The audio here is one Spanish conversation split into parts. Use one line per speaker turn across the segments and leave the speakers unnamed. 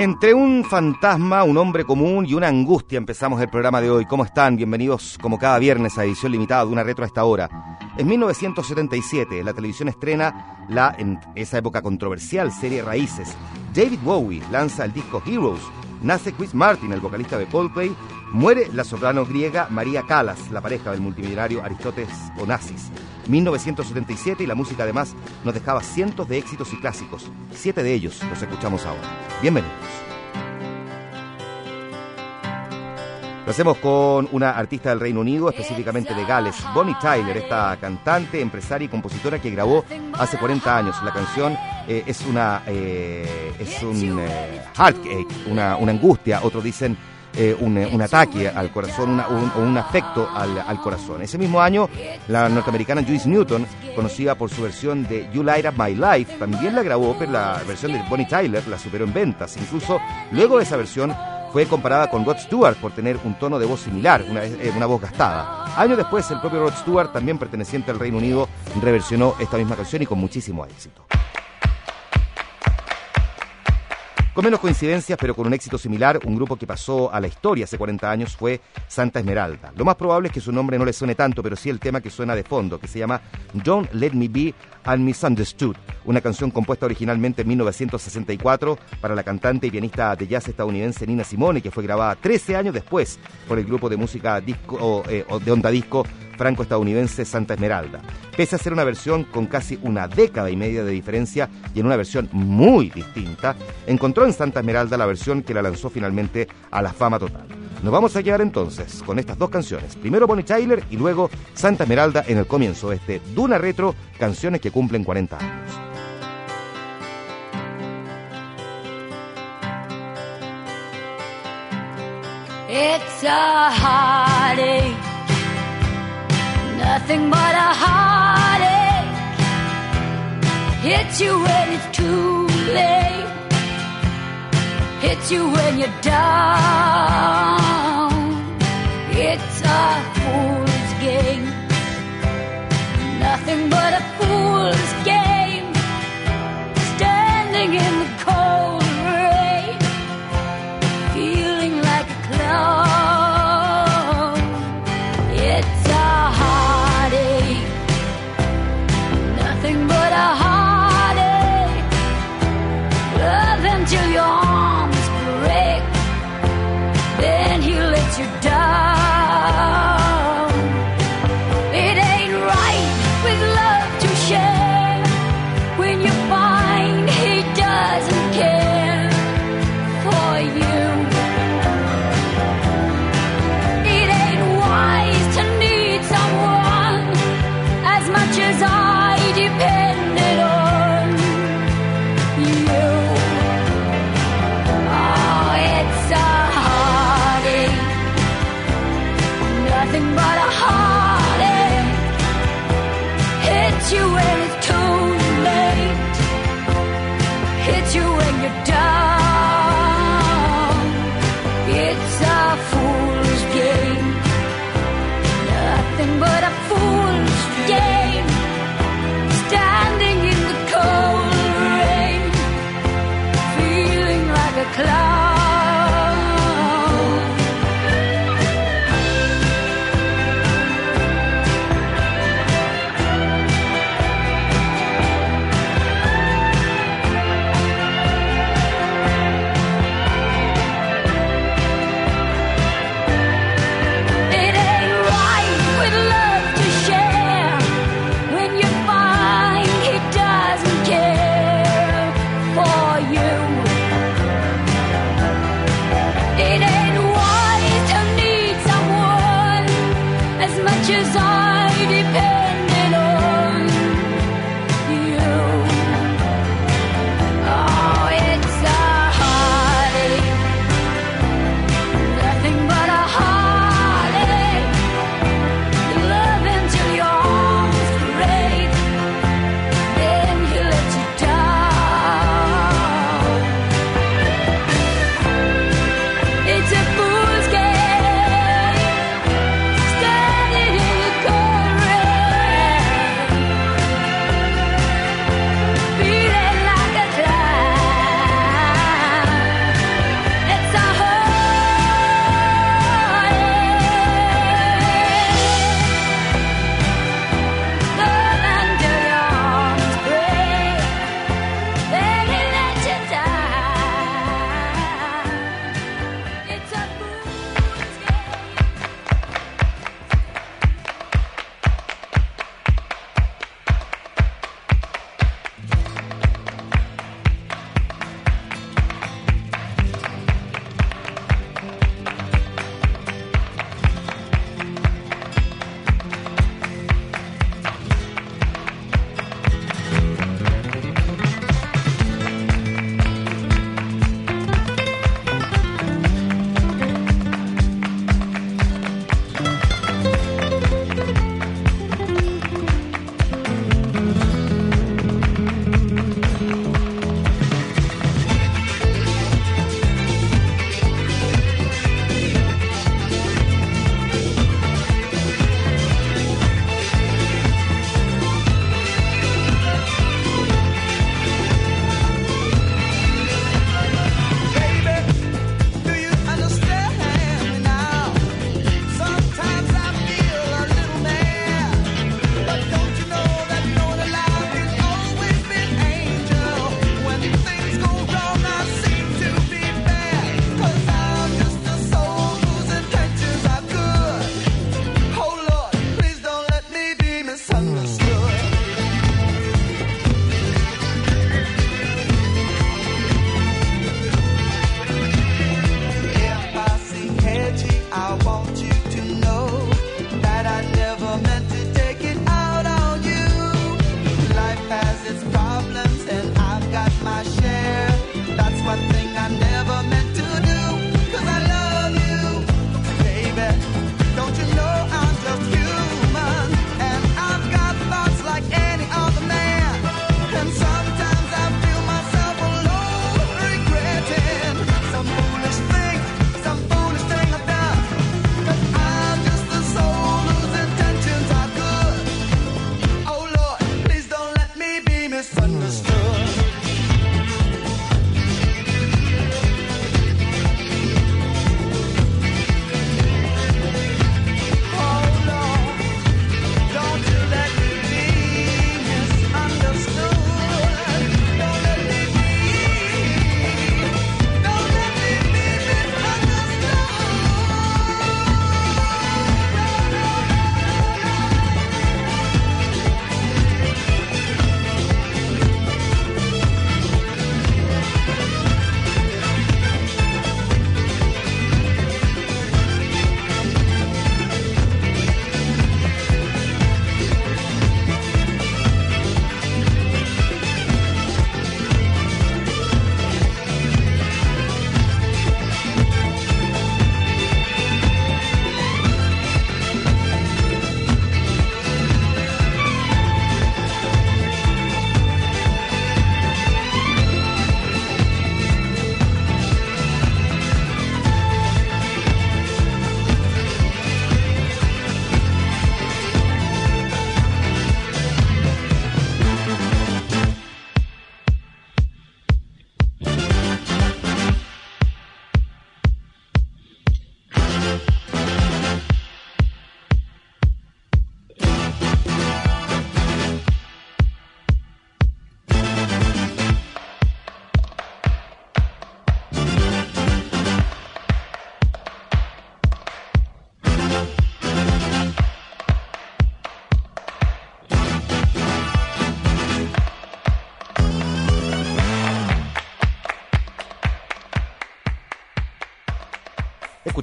Entre un fantasma, un hombre común y una angustia empezamos el programa de hoy. ¿Cómo están? Bienvenidos como cada viernes a edición limitada de una retro a esta hora. En 1977 la televisión estrena la en esa época controversial serie Raíces. David Bowie lanza el disco Heroes. Nace Chris Martin, el vocalista de Coldplay. Muere la soprano griega María Callas, la pareja del multimillonario Aristóteles Onassis. 1977 y la música además nos dejaba cientos de éxitos y clásicos. Siete de ellos los escuchamos ahora. Bienvenidos. Lo hacemos con una artista del Reino Unido, específicamente de Gales, Bonnie Tyler, esta cantante, empresaria y compositora que grabó hace 40 años. La canción eh, es una eh, es un eh, heartache, una, una angustia, otros dicen eh, un, eh, un, ataque al corazón un, un, afecto al, corazón. Ese mismo año, la norteamericana Joyce Newton, conocida por su versión de You Light Up My Life, también la grabó, pero la versión de Bonnie Tyler la superó en ventas. Incluso luego de esa versión fue comparada con Rod Stewart por tener un tono de voz similar, una, eh, una voz gastada. Años después, el propio Rod Stewart, también perteneciente al Reino Unido, reversionó esta misma canción y con muchísimo éxito. Con menos coincidencias, pero con un éxito similar, un grupo que pasó a la historia hace 40 años fue Santa Esmeralda. Lo más probable es que su nombre no le suene tanto, pero sí el tema que suena de fondo, que se llama Don't Let Me Be Unmisunderstood, una canción compuesta originalmente en 1964 para la cantante y pianista de jazz estadounidense Nina Simone, que fue grabada 13 años después por el grupo de música disco, o, eh, de onda disco franco-estadounidense Santa Esmeralda. Pese a ser una versión con casi una década y media de diferencia y en una versión muy distinta, encontró en Santa Esmeralda la versión que la lanzó finalmente a la fama total. Nos vamos a quedar entonces con estas dos canciones. Primero Bonnie Tyler y luego Santa Esmeralda en el comienzo de este Duna Retro, canciones que cumplen 40 años.
It's a nothing but a heartache. Hits you when it's too late, hits you when you're down. It's a fool's game, nothing but a fool's game. Standing in the It's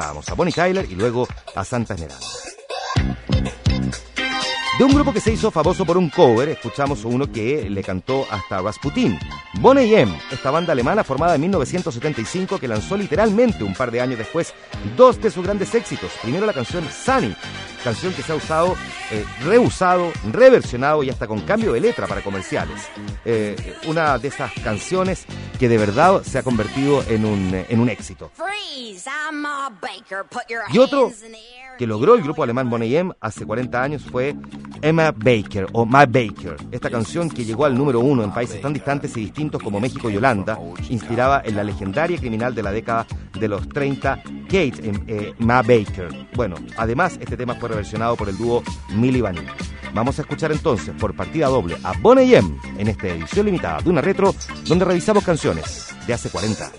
A
Bonnie Tyler y luego a Santa Esmeralda. De un grupo que se hizo famoso por un cover, escuchamos uno que le cantó hasta Rasputin. Bonnie M, esta banda alemana formada en 1975 que lanzó literalmente un par de años después dos de sus grandes éxitos. Primero la canción Sunny, canción que se ha usado, eh, reusado, reversionado y hasta con cambio de letra para comerciales. Eh, una de esas canciones que de verdad se ha convertido en un, en un éxito. Y otro que logró el grupo alemán Bonnie M hace 40 años fue Emma Baker o My Baker. Esta canción que llegó al número uno en países tan distantes y distintos como México y Holanda, inspiraba en la legendaria criminal de la década de los 30, Kate eh, Ma Baker. Bueno, además este tema fue reversionado por el dúo Milli Vanilli. Vamos a escuchar entonces por partida doble a Bonnie M en esta edición limitada de una retro donde revisamos canciones de hace 40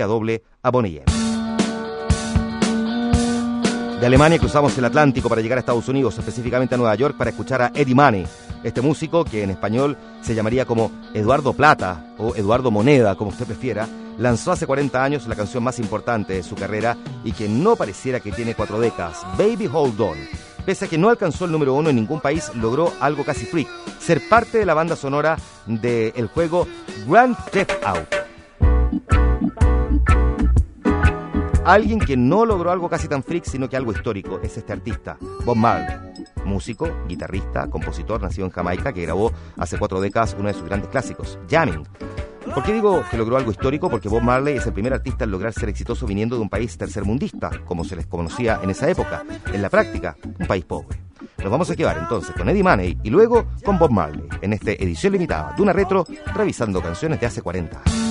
Partida doble a. De Alemania cruzamos el Atlántico para llegar a Estados Unidos, específicamente a Nueva York, para escuchar a Eddie Money, este músico que en español se llamaría como Eduardo Plata o Eduardo Moneda, como usted prefiera, lanzó hace 40 años la canción más importante de su carrera y que no pareciera que tiene cuatro décadas, Baby Hold On. Pese a que no alcanzó el número uno en ningún país, logró algo casi freak, ser parte de la banda sonora del juego Grand Theft Auto. Alguien que no logró algo casi tan freak, sino que algo histórico, es este artista, Bob Marley. Músico, guitarrista, compositor, nacido en Jamaica, que grabó hace cuatro décadas uno de sus grandes clásicos, Jamming. ¿Por qué digo que logró algo histórico? Porque Bob Marley es el primer artista en lograr ser exitoso viniendo de un país tercermundista, como se les conocía en esa época. En la práctica, un país pobre. Nos vamos a quedar entonces con Eddie Money y luego con Bob Marley en esta edición limitada de una retro revisando canciones de hace 40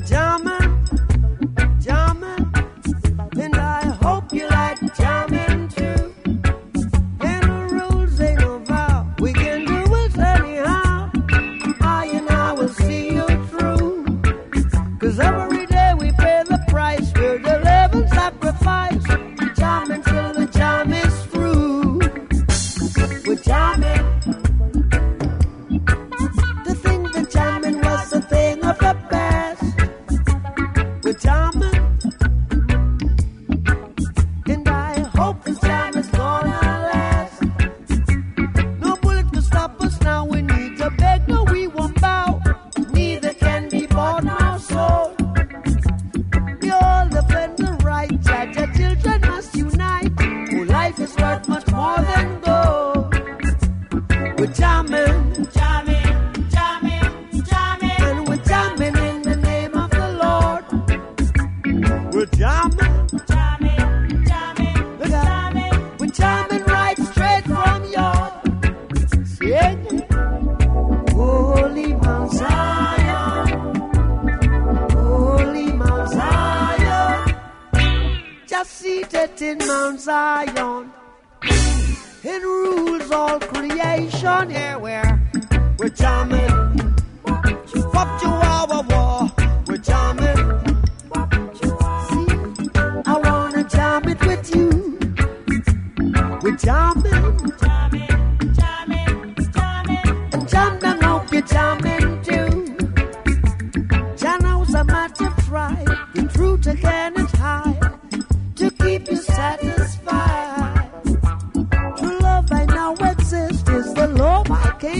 pajamas. We're jamming,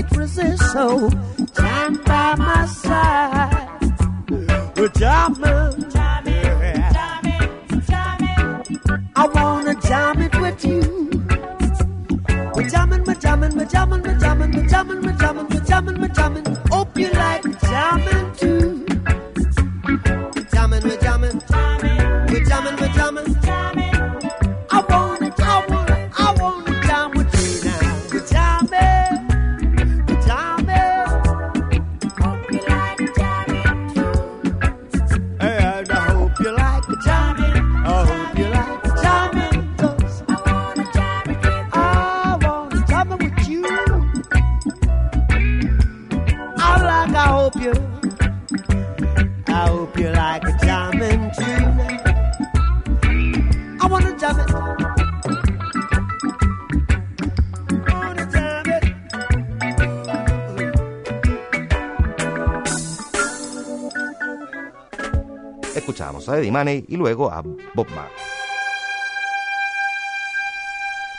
can't resist. So stand by my side. We're jamming, jamming, jamming, jamming. I wanna jam it with you. We're jamming, we're jamming, we're jamming, we're jamming, we're jamming, we're jamming, we're jamming, we're jamming. Hope you like I hope you. Like it.
Escuchamos a Eddie Money y luego a Bob Marley.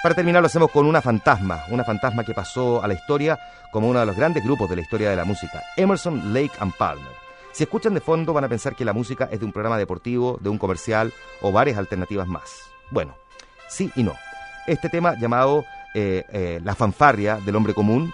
Para terminar lo hacemos con una fantasma, una fantasma que pasó a la historia como uno de los grandes grupos de la historia de la música, Emerson, Lake and Palmer. Si escuchan de fondo van a pensar que la música es de un programa deportivo, de un comercial o varias alternativas más. Bueno, sí y no. Este tema llamado eh, eh, La fanfarria del hombre común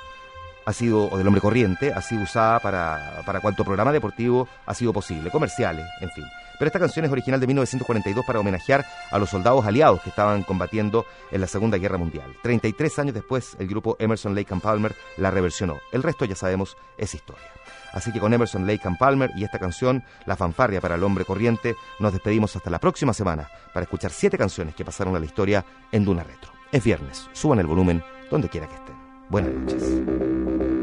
ha sido, o del hombre corriente, ha sido usada para, para cuanto programa deportivo ha sido posible, comerciales, en fin. Pero esta canción es original de 1942 para homenajear a los soldados aliados que estaban combatiendo en la Segunda Guerra Mundial. 33 años después, el grupo Emerson, Lake and Palmer la reversionó. El resto, ya sabemos, es historia. Así que con Emerson, Lake and Palmer y esta canción, La fanfarria para el hombre corriente, nos despedimos hasta la próxima semana para escuchar siete canciones que pasaron a la historia en Duna Retro. Es viernes, suban el volumen donde quiera que estén. Buenas noches.